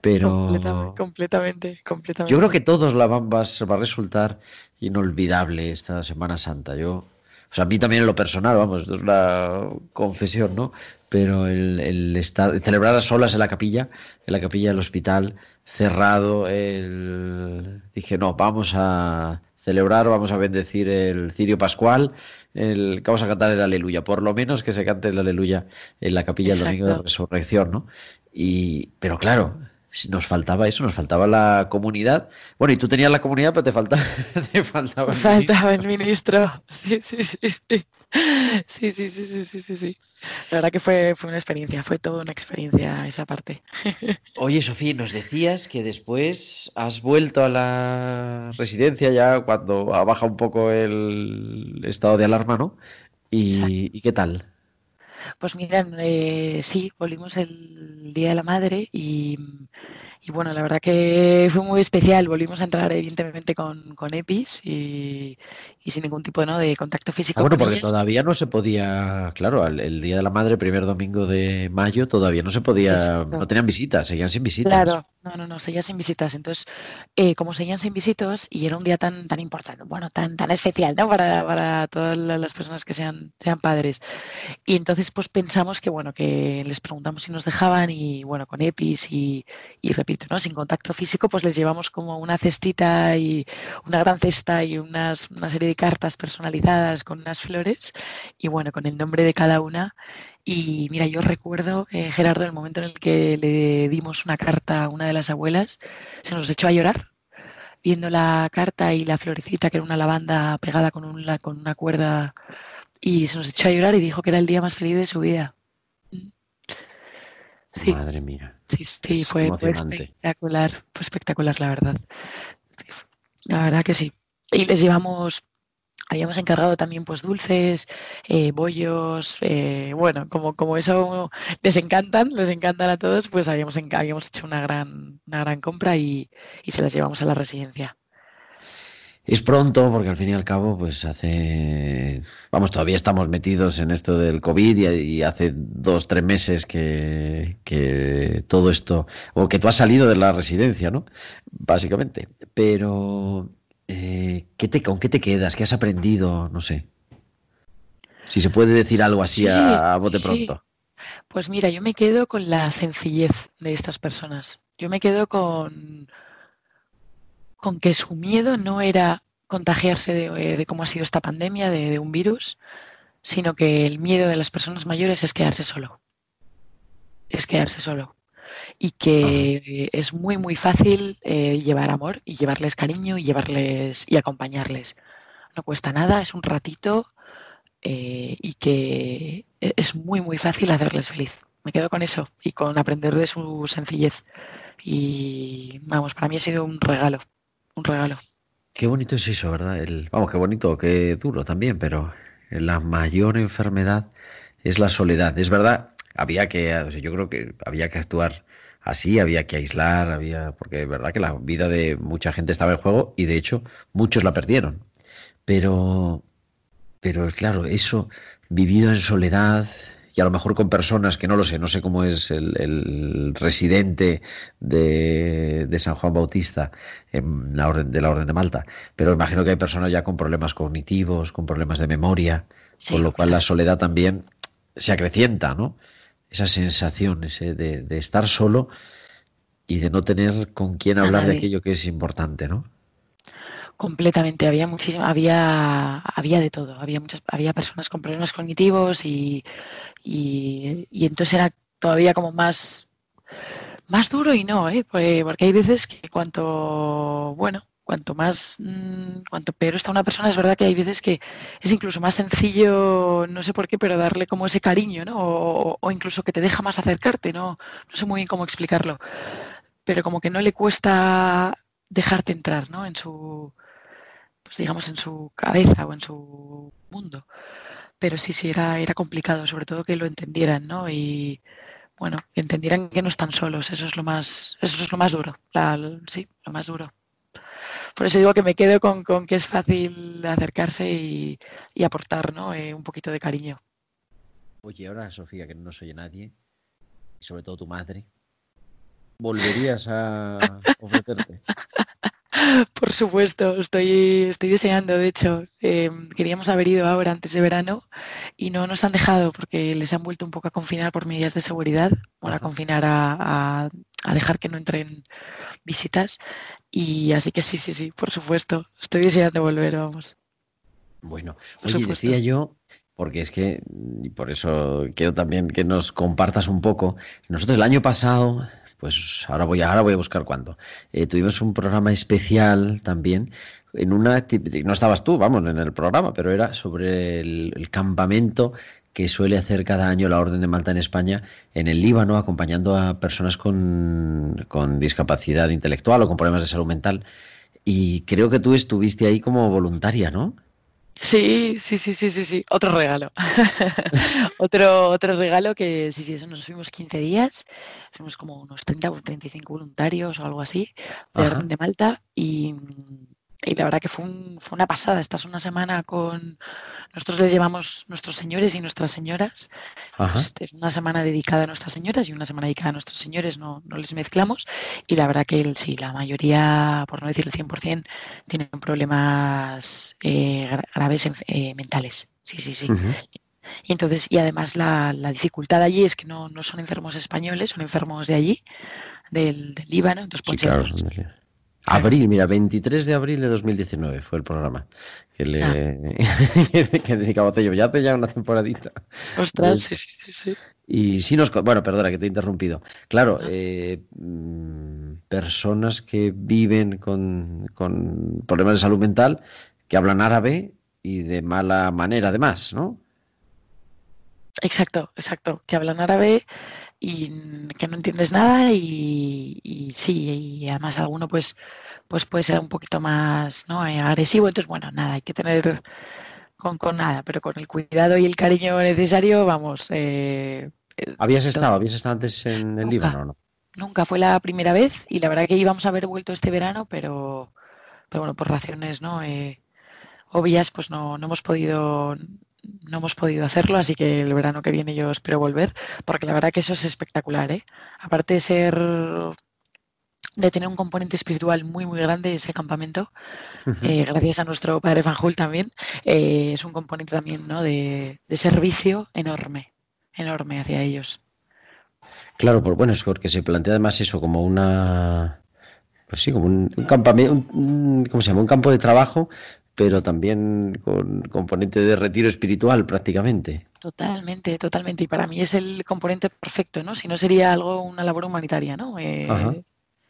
pero Completamente, completamente, completamente. yo creo que todos la van, va, a ser- va a resultar inolvidable esta Semana Santa. Yo, o sea, a mí también en lo personal, vamos, esto es una confesión, ¿no? Pero el, el estar, celebrar a solas en la capilla, en la capilla del hospital, cerrado, el... dije, no, vamos a celebrar, vamos a bendecir el cirio pascual, el, vamos a cantar el aleluya, por lo menos que se cante el aleluya en la capilla el domingo de Exacto. resurrección, ¿no? Y, pero claro, nos faltaba eso, nos faltaba la comunidad. Bueno, y tú tenías la comunidad, pero te faltaba, *laughs* te faltaba el faltaba el ministro. Sí, sí, sí, sí. Sí, sí, sí, sí, sí, sí, sí. La verdad que fue, fue una experiencia, fue toda una experiencia esa parte. *laughs* Oye, Sofía, nos decías que después has vuelto a la residencia ya cuando baja un poco el estado de alarma, ¿no? Exacto. ¿Y, y qué tal? Pues mira, eh, sí, volvimos el Día de la Madre y, y bueno, la verdad que fue muy especial. Volvimos a entrar evidentemente con, con EPIs y, y sin ningún tipo ¿no? de contacto Ah, físico bueno, con porque todavía no se podía, claro, el Día de la Madre, primer domingo de mayo, todavía no se podía, Exacto. no tenían visitas, seguían sin visitas. Claro, no, no, no, seguían sin visitas. Entonces, eh, como seguían sin visitas y era un día tan, tan importante, bueno, tan, tan especial, ¿no? Para, para todas la- las personas que sean, sean padres. Y entonces, pues pensamos que, bueno, que les preguntamos si nos dejaban y, bueno, con EPIs y, y repito, ¿no? Sin contacto físico, pues les llevamos como una cestita y una gran cesta y unas, una serie de cartas personalizadas con unas flores y, bueno, con el nombre de cada una. Y mira, yo recuerdo, eh, Gerardo, el momento en el que le dimos una carta a una de las abuelas, se nos echó a llorar viendo la carta y la florecita, que era una lavanda pegada con, un, la- con una cuerda, y se nos echó a llorar y dijo que era el día más feliz de su vida. Mm. Sí, Madre mía. Sí, sí, es fue, espectacular, fue espectacular, la verdad. Sí, La verdad que sí. Y les llevamos, habíamos encargado también pues dulces, eh, bollos, eh, bueno, como, como eso les encantan, les encantan a todos, pues habíamos, habíamos hecho una gran, una gran compra y, y se las llevamos a la residencia. Es pronto, porque al fin y al cabo, pues hace, vamos, todavía estamos metidos en esto del COVID y, y hace dos, tres meses que, que todo esto, o que tú has salido de la residencia, ¿no? Básicamente. Pero, eh, ¿qué te, ¿con qué te quedas? ¿Qué has aprendido? No sé. Si se puede decir algo así Sí, a, a bote sí, sí. pronto. Pues mira, yo me quedo con la sencillez de estas personas. Yo me quedo con, con que su miedo no era contagiarse de, eh, de cómo ha sido esta pandemia, de, de un virus, sino que el miedo de las personas mayores es quedarse solo. Es quedarse solo. Y que es muy, muy fácil eh, llevar amor y llevarles cariño y llevarles y acompañarles. No cuesta nada, es un ratito eh, y que es muy, muy fácil hacerles feliz. Me quedo con eso y con aprender de su sencillez. Y vamos, para mí ha sido un regalo, un regalo. Qué bonito es eso, ¿verdad? El, vamos, qué bonito, qué duro también, pero la mayor enfermedad es la soledad. Es verdad, había que, yo creo que había que actuar así, había que aislar, había, porque es verdad que la vida de mucha gente estaba en juego y de hecho muchos la perdieron. Pero, pero claro, eso vivido en soledad y a lo mejor con personas que no lo sé, no sé cómo es el, el residente de, de San Juan Bautista en la orden, de la Orden de Malta, pero imagino que hay personas ya con problemas cognitivos, con problemas de memoria, Sí, con lo cual la soledad también se acrecienta, ¿no? Esa sensación ese de, de estar solo y de no tener con quién hablar de aquello que es importante, ¿no? Completamente, había muchísimo, había, había de todo, había muchas, había personas con problemas cognitivos y, y, entonces era todavía como más, más duro y no, ¿eh? porque, porque hay veces que cuanto, bueno, cuanto más, mm, cuanto peor está una persona, es verdad que hay veces que es incluso más sencillo, no sé por qué, pero darle como ese cariño, ¿no? O, o incluso que te deja más acercarte, ¿no? No sé muy bien cómo explicarlo, pero como que no le cuesta dejarte entrar, ¿no? En su, pues digamos, en su cabeza o en su mundo. Pero sí, sí, era, era complicado, sobre todo que lo entendieran, ¿no? Y bueno, que entendieran que no están solos, eso es lo más, eso es lo más duro, la, sí, lo más duro. Por eso digo que me quedo con, con que es fácil acercarse y, y aportar, ¿no? Eh, un poquito de cariño. Oye, ahora Sofía, que no nos oye nadie, y sobre todo tu madre, ¿volverías a *laughs* ofrecerte? *laughs* Por supuesto, estoy, estoy deseando, de hecho, eh, queríamos haber ido ahora antes de verano y no nos han dejado porque les han vuelto un poco a confinar por medidas de seguridad, bueno, a confinar a, a, a, dejar que no entren visitas y así que sí, sí, sí, por supuesto, estoy deseando volver, vamos. Bueno, oye, decía yo, porque es que, y por eso quiero también que nos compartas un poco, nosotros el año pasado pues ahora voy, ahora voy a buscar cuándo. Eh, tuvimos un programa especial también en una no estabas tú, vamos, en el programa, pero era sobre el, el, campamento que suele hacer cada año la Orden de Malta en España en el Líbano, acompañando a personas con, con discapacidad intelectual o con problemas de salud mental. Y creo que tú estuviste ahí como voluntaria, ¿no? Sí, sí, sí, sí, sí, sí. Otro regalo. *laughs* otro, otro regalo que sí, sí, eso nos fuimos 15 días. Fuimos como unos 30 o 35 voluntarios o algo así de de Malta y, y la verdad que fue, un, fue una pasada. Esta es una semana con. Nosotros les llevamos nuestros señores y nuestras señoras. Pues es una semana dedicada a nuestras señoras y una semana dedicada a nuestros señores, no, no les mezclamos. Y la verdad que sí, la mayoría, por no decir el 100%, tienen problemas eh, graves eh, mentales. Sí, sí, sí. Uh -huh. Y entonces, y además la, la, dificultad allí es que no, no son enfermos españoles, son enfermos de allí, del, del Líbano. Entonces, sí, claro, Abril, mira, 23 de abril de 2019 fue el programa que le ah. *laughs* que dedicaba yo ya hace ya una temporadita. Ostras, sí, sí, sí, sí. Y sí nos... Bueno, perdona que te he interrumpido. Claro, eh, personas que viven con, con problemas de salud mental, que hablan árabe y de mala manera además, ¿no? Exacto, exacto, que hablan árabe y que no entiendes nada y, y, sí, y además alguno pues, pues puede ser un poquito más ¿no? agresivo, entonces bueno, nada, hay que tener con, con nada, pero con el cuidado y el cariño necesario, vamos. Eh, ¿Habías estado, habías estado antes en el nunca, Líbano no? Nunca, fue la primera vez y la verdad que íbamos a haber vuelto este verano, pero, pero bueno, por razones ¿no? Eh, obvias, pues no, no hemos podido no hemos podido hacerlo, así que el verano que viene yo espero volver, porque la verdad que eso es espectacular, ¿eh? Aparte de ser de tener un componente espiritual muy muy grande ese campamento, uh -huh. eh, gracias a nuestro padre Fanjul también, eh, es un componente también ¿no? de, de, servicio enorme, enorme hacia ellos. Claro, pues bueno, es porque se plantea además eso como una, pues sí, como un, un campamento, un, un, ¿cómo se llama? Un campo de trabajo pero también con componente de retiro espiritual prácticamente. Totalmente, totalmente. Y para mí es el componente perfecto, ¿no? Si no sería algo, una labor humanitaria, ¿no? Eh,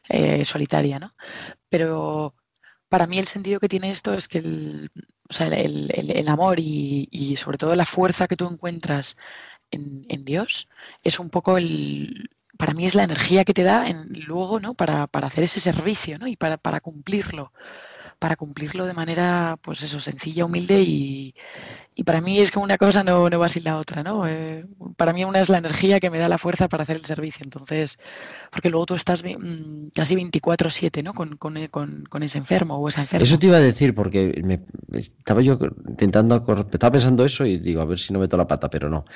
eh, solitaria, ¿no? Pero para mí el sentido que tiene esto es que el, o sea, el, el, el amor y, y, sobre todo la fuerza que tú encuentras en, en Dios es un poco el, para mí es la energía que te da en, luego, ¿no? Para, para hacer ese servicio, ¿no? Y para, para cumplirlo para cumplirlo de manera, pues eso, sencilla, humilde y, y para mí es que una cosa no, no va sin la otra, ¿no? Eh, para mí una es la energía que me da la fuerza para hacer el servicio, entonces, porque luego tú estás mmm, casi 24/7, ¿no? Con, con, con, con, ese enfermo o esa enferma. Eso te iba a decir, porque me, estaba yo intentando, estaba pensando eso y digo, a ver si no meto la pata, pero no.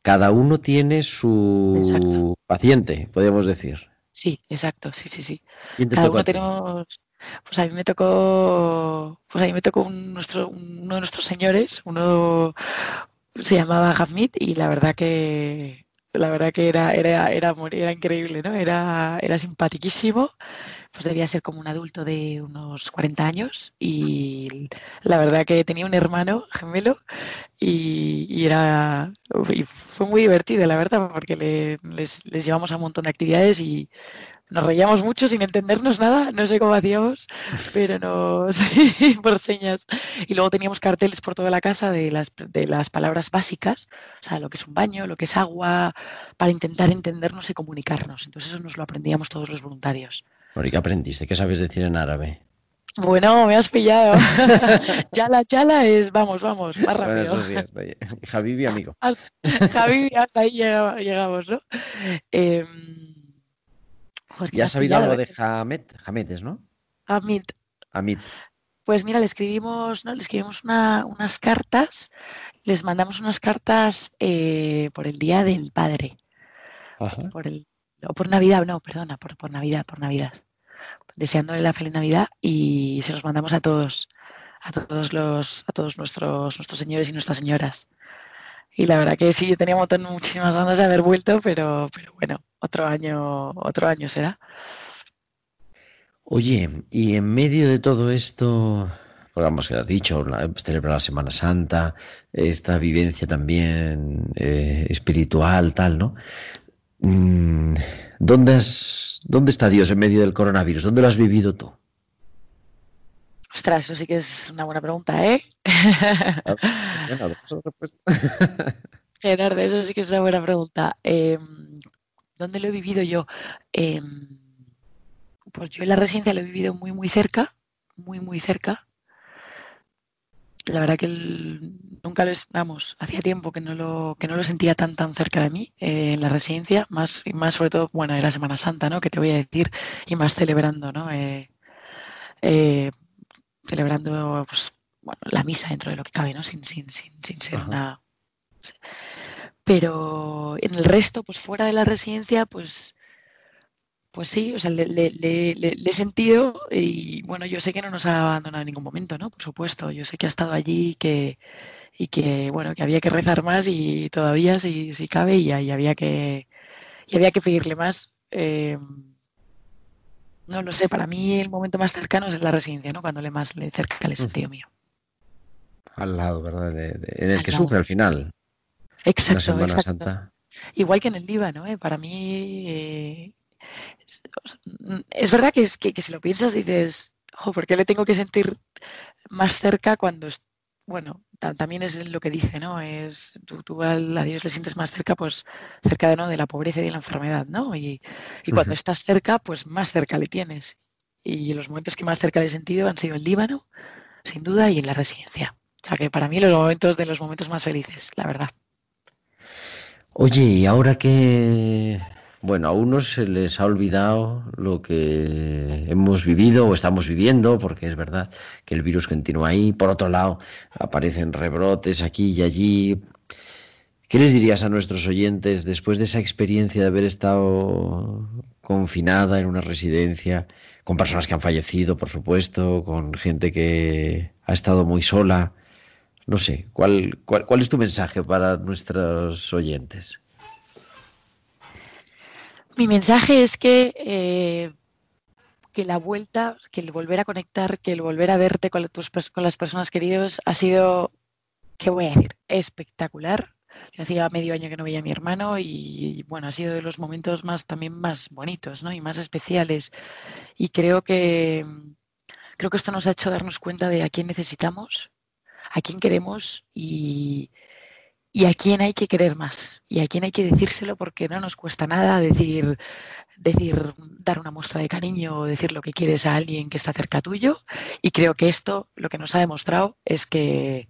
Cada uno tiene su exacto. paciente, podríamos decir. Sí, exacto, sí, sí, sí. Cada uno tenemos pues a mí me tocó, pues a mí me tocó un, nuestro, uno de nuestros señores, uno se llamaba Hamid y la verdad que la verdad que era, era, era, era increíble, ¿no? Era, era simpaticísimo, pues debía ser como un adulto de unos 40 años y la verdad que tenía un hermano gemelo y, y era y fue muy divertido, la verdad, porque le- les, les llevamos a un montón de actividades y nos reíamos mucho sin entendernos nada, no sé cómo hacíamos, pero nos *laughs* sí, por señas. Y luego teníamos carteles por toda la casa de las, de las palabras básicas, o sea, lo que es un baño, lo que es agua, para intentar entendernos y comunicarnos. Entonces eso nos lo aprendíamos todos los voluntarios. Bueno, ¿y qué aprendiste? ¿Qué sabes decir en árabe? Bueno, me has pillado. *laughs* Chala, chala es vamos, vamos, más Bueno, rápido. eso sí, hasta ahí. Javibi, amigo. Javi, *laughs* hasta ahí llega- llegamos, ¿no? Em, pues ¿Ya has sabido algo de ¿eh? Hamet? Hametes, ¿no? Amit. Amit. Pues mira, le escribimos, ¿no? Le escribimos una- unas cartas, les mandamos unas cartas eh, por el Día del Padre, Ajá. por el, o por Navidad, no, perdona, por, por Navidad, por Navidad, deseándole la feliz Navidad y se los mandamos a todos, a todos los, a todos nuestros, nuestros señores y nuestras señoras. Y la verdad que sí, yo tenía muchísimas ganas de haber vuelto, pero, pero bueno, otro año, otro año será. Oye, y en medio de todo esto, pues vamos, que has dicho, celebrar la Semana Santa, esta vivencia también eh, espiritual, tal, ¿no? Mm, ¿Dónde has, dónde está Dios en medio del coronavirus? ¿Dónde lo has vivido tú? Ostras, eso sí que es una buena pregunta, ¿eh? Gerardo, *laughs* eso sí que es una buena pregunta. Em, ¿dónde lo he vivido yo? Em, pues yo en la residencia lo he vivido muy, muy cerca, muy, muy cerca. La verdad que el- nunca lo vamos, hacía tiempo que no lo, que no lo sentía tan, tan cerca de mí eh, en la residencia, más, y más sobre todo, bueno, era Semana Santa, ¿no? Que te voy a decir, y más celebrando, ¿no? Eh, eh, celebrando, pues, bueno, la misa dentro de lo que cabe, ¿no? Sin, sin, sin, sin ser Ajá. una pero en el resto, pues fuera de la residencia, pues, pues sí, o sea, le, le- le- le- he sentido y bueno, yo sé que no nos ha abandonado en ningún momento, ¿no? Por supuesto, yo sé que ha estado allí y que, y que bueno, que había que rezar más y todavía si, si cabe y, y había que, y había que pedirle más. Eh, no lo sé, para mí el momento más cercano es la residencia, ¿no? Cuando le más le cerca he sentido mío. Al lado, ¿verdad? De- de- en el Al que lado. sufre al final, la Exacto, Semana exacto. Santa. Igual que en el Líbano, ¿eh? Para mí eh, es, verdad que, es, que, que si lo piensas dices, jo, ¿por qué le tengo que sentir más cerca cuando, bueno, ta- también es lo que dice, ¿no? Es, tú, tú al- a Dios le sientes más cerca, pues cerca de, ¿no? de la pobreza y de la enfermedad, ¿no? Y, y cuando estás cerca, pues más cerca le tienes. Y los momentos que más cerca le he sentido han sido en Líbano, sin duda, y en la residencia. O sea que para mí los momentos de los momentos más felices, la verdad. Oye, y ahora que, bueno, a unos se les ha olvidado lo que hemos vivido o estamos viviendo, porque es verdad que el virus continúa ahí. Por otro lado, aparecen rebrotes aquí y allí. ¿Qué les dirías a nuestros oyentes después de esa experiencia de haber estado confinada en una residencia, con personas que han fallecido, por supuesto, con gente que ha estado muy sola? No sé, ¿cuál, cuál, cuál es tu mensaje para nuestros oyentes? Mi mensaje es que, eh, que la vuelta, que el volver a conectar, que el volver a verte con, tus, con las personas queridas ha sido, ¿qué voy a decir? Espectacular. Yo hacía medio año que no veía a mi hermano y, bueno, ha sido de los momentos más también más bonitos, ¿no? Y más especiales. Y creo que creo que esto nos ha hecho darnos cuenta de a quién necesitamos, a quién queremos y, y a quién hay que querer más y a quién hay que decírselo porque no nos cuesta nada decir decir dar una muestra de cariño o decir lo que quieres a alguien que está cerca tuyo. Y creo que esto lo que nos ha demostrado es que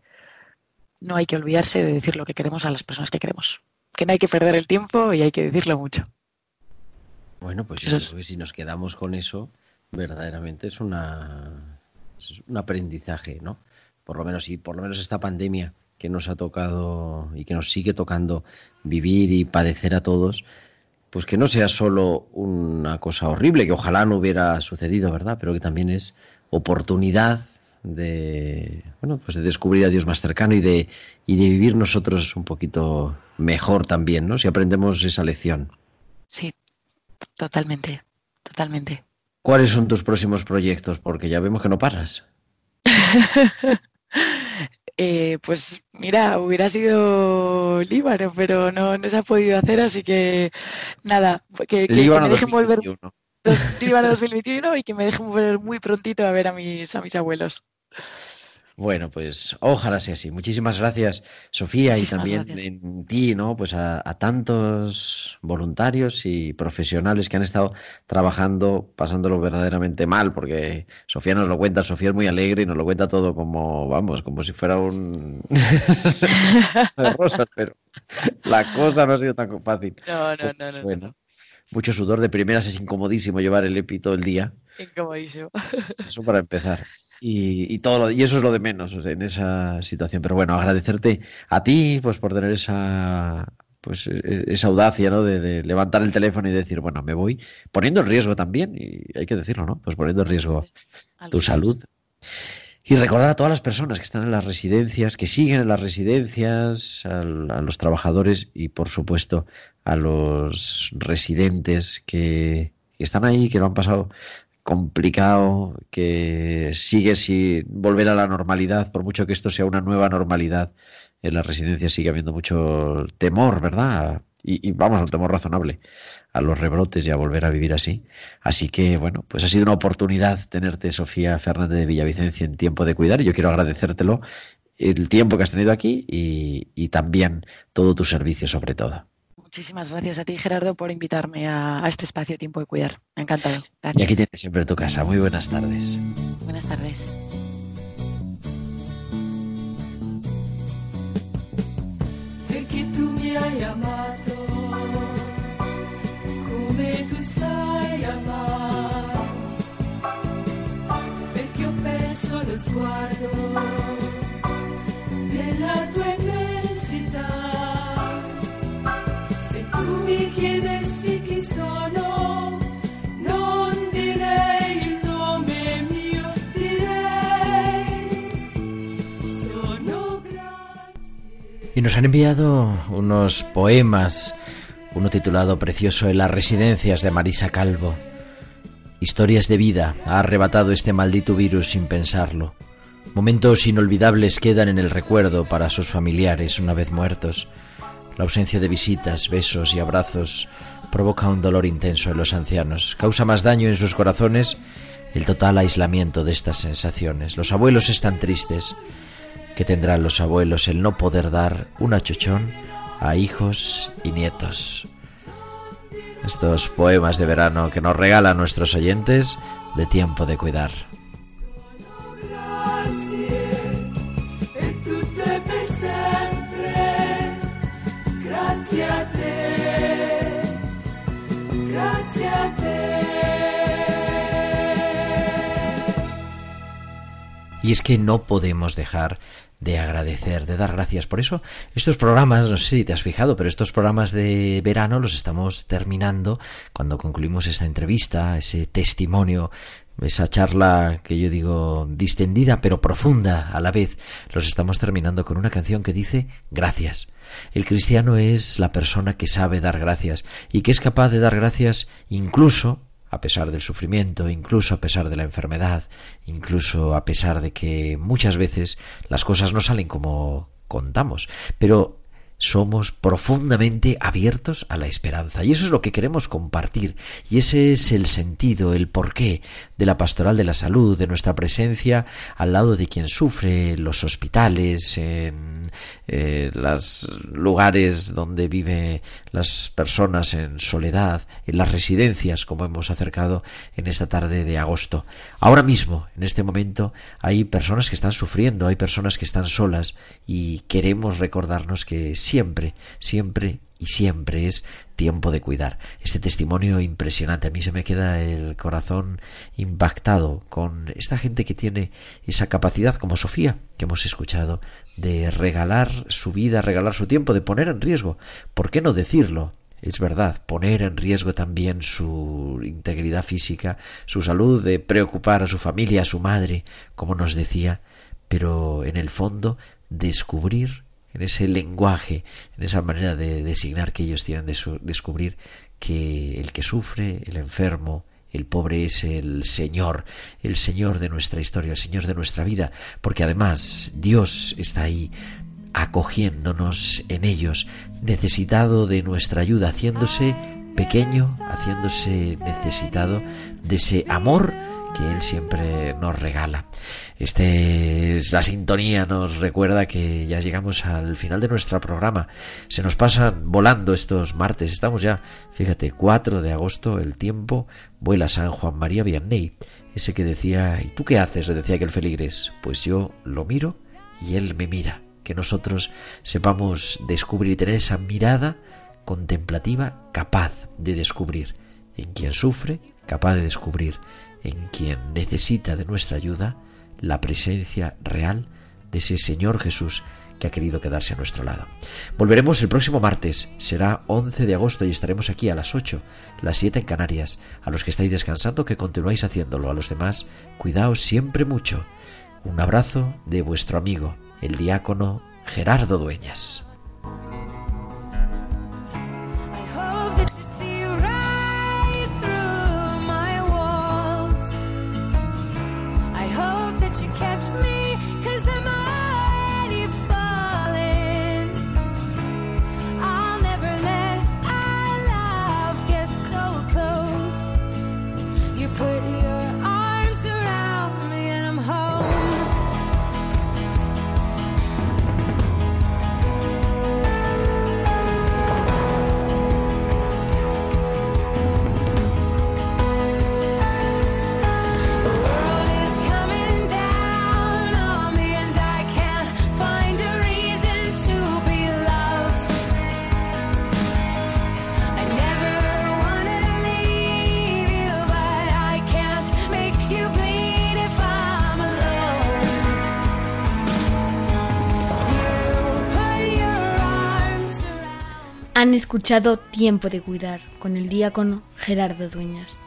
no hay que olvidarse de decir lo que queremos a las personas que queremos. Que no hay que perder el tiempo y hay que decirlo mucho. Bueno, pues yo Eso creo es. que si nos quedamos con eso, verdaderamente es una es un aprendizaje, ¿no? Por lo menos y por lo menos esta pandemia que nos ha tocado y que nos sigue tocando vivir y padecer a todos, pues que no sea solo una cosa horrible, que ojalá no hubiera sucedido, ¿verdad? Pero que también es oportunidad de bueno, pues de descubrir a Dios más cercano y de y de vivir nosotros un poquito mejor también, ¿no? Si aprendemos esa lección. sí totalmente totalmente ¿Cuáles son tus próximos proyectos? Porque ya vemos que no paras. *laughs* Eh, pues mira, hubiera sido Líbano, pero no, no se ha podido hacer, así que nada, que, que- que Líbano me dejen volver 2021. Líbano 2021 y que me dejen volver muy prontito a ver a mis, a mis abuelos. Bueno, pues ojalá sea así. Muchísimas gracias, Sofía, y también gracias. en ti, ¿no? Pues a, a tantos voluntarios y profesionales que han estado trabajando, pasándolo verdaderamente mal, porque Sofía nos lo cuenta, Sofía es muy alegre y nos lo cuenta todo como, vamos, como si fuera un *laughs* de rosas, pero la cosa no ha sido tan fácil. No, no, como no, no, suena. Mucho sudor de primeras, es incomodísimo llevar el EPI todo el día. Incomodísimo. Eso para empezar. Y, y todo lo- y eso es lo de menos o sea, en esa situación. Pero bueno, agradecerte a ti pues por tener esa pues e- esa audacia, ¿no? De, de levantar el teléfono y decir, bueno, me voy, poniendo en riesgo también, y hay que decirlo, ¿no? Pues poniendo en riesgo tu salud. Y recordar a todas las personas que están en las residencias, que siguen en las residencias, a, los trabajadores y, por supuesto, a los residentes que, que están ahí, que lo han pasado complicado, que sigue sin volver a la normalidad, por mucho que esto sea una nueva normalidad. En las residencias sigue habiendo mucho temor, ¿verdad? Y, vamos, un temor razonable a los rebrotes y a volver a vivir así. Así que, bueno, pues ha sido una oportunidad tenerte, Sofía Fernández de Villavicencia, en tiempo de cuidar. Y yo quiero agradecértelo el tiempo que has tenido aquí y también todo tu servicio, sobre todo. Muchísimas gracias a ti, Gerardo, por invitarme a, a este espacio Tiempo de Cuidar. Me ha encantado. Y Gracias. aquí tienes siempre tu casa. Muy buenas tardes. Buenas tardes. perché ho perso lo sguardo nella tua. Y nos han enviado unos poemas, uno titulado Precioso en las residencias de Marisa Calvo. Historias de vida, ha arrebatado este maldito virus sin pensarlo. Momentos inolvidables quedan en el recuerdo para sus familiares una vez muertos. La ausencia de visitas, besos y abrazos provoca un dolor intenso en los ancianos. Causa más daño en sus corazones el total aislamiento de estas sensaciones. Los abuelos están tristes. ¿Qué tendrán los abuelos el no poder dar un achuchón a hijos y nietos? Estos poemas de verano que nos regalan nuestros oyentes de tiempo de cuidar. Y es que no podemos dejar de agradecer, de dar gracias. Por eso, estos programas, no sé si te has fijado, pero estos programas de verano los estamos terminando cuando concluimos esta entrevista, ese testimonio, esa charla que yo digo distendida pero profunda a la vez. Los estamos terminando con una canción que dice gracias. El cristiano es la persona que sabe dar gracias y que es capaz de dar gracias incluso a pesar del sufrimiento, incluso a pesar de la enfermedad, incluso a pesar de que muchas veces las cosas no salen como contamos, pero somos profundamente abiertos a la esperanza y eso es lo que queremos compartir y ese es el sentido, el porqué de la pastoral de la salud, de nuestra presencia al lado de quien sufre, los hospitales, en eh, los lugares donde viven las personas en soledad, en las residencias como hemos acercado en esta tarde de agosto. Ahora mismo, en este momento, hay personas que están sufriendo, hay personas que están solas y queremos recordarnos que siempre, siempre y siempre es tiempo de cuidar. Este testimonio impresionante. A mí se me queda el corazón impactado con esta gente que tiene esa capacidad, como Sofía, que hemos escuchado, de regalar su vida, regalar su tiempo, de poner en riesgo. ¿Por qué no decirlo? Es verdad, poner en riesgo también su integridad física, su salud, de preocupar a su familia, a su madre, como nos decía, pero en el fondo descubrir en ese lenguaje, en esa manera de designar que ellos tienen de su- descubrir que el que sufre, el enfermo, el pobre es el Señor, el Señor de nuestra historia, el Señor de nuestra vida, porque además Dios está ahí acogiéndonos en ellos, necesitado de nuestra ayuda, haciéndose pequeño, haciéndose necesitado de ese amor que Él siempre nos regala. Este, la sintonía nos recuerda que ya llegamos al final de nuestro programa. Se nos pasan volando estos martes. Estamos ya, fíjate, 4 de agosto, el tiempo vuela San Juan María Vianney. Ese que decía, ¿y tú qué haces? Le decía aquel feligres. Pues yo lo miro y él me mira. Que nosotros sepamos descubrir y tener esa mirada contemplativa capaz de descubrir en quien sufre, capaz de descubrir en quien necesita de nuestra ayuda la presencia real de ese Señor Jesús que ha querido quedarse a nuestro lado. Volveremos el próximo martes, será 11 de agosto y estaremos aquí a las 8, las 7 en Canarias. A los que estáis descansando, que continuáis haciéndolo. A los demás, cuidaos siempre mucho. Un abrazo de vuestro amigo, el diácono Gerardo Dueñas. Escuchado Tiempo de Cuidar con el diácono Gerardo Dueñas.